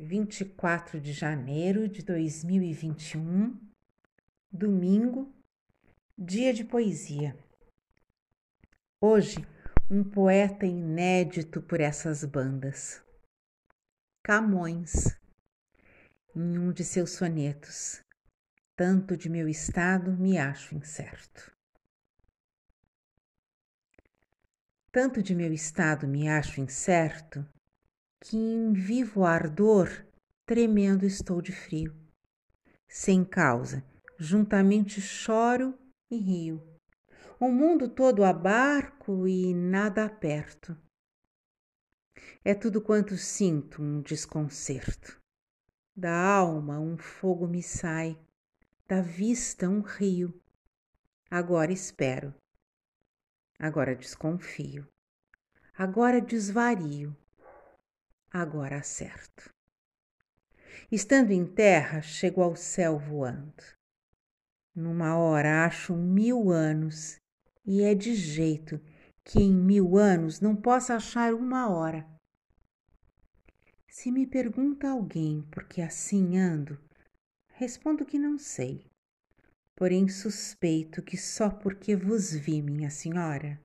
24 de janeiro de 2021, domingo, dia de poesia. Hoje, um poeta inédito por essas bandas. Camões, em um de seus sonetos. Tanto de meu estado me acho incerto. Tanto de meu estado me acho incerto que em vivo ardor tremendo estou de frio. Sem causa, juntamente choro e rio. O mundo todo abarco e nada aperto. É tudo quanto sinto um desconcerto. Da alma um fogo me sai, da vista um rio. Agora espero, agora desconfio, agora desvario agora acerto. Estando em terra, chego ao céu voando. Numa hora acho mil anos, e é de jeito que em mil anos não possa achar uma hora. Se me pergunta alguém por que assim ando, respondo que não sei, porém suspeito que só porque vos vi, minha senhora.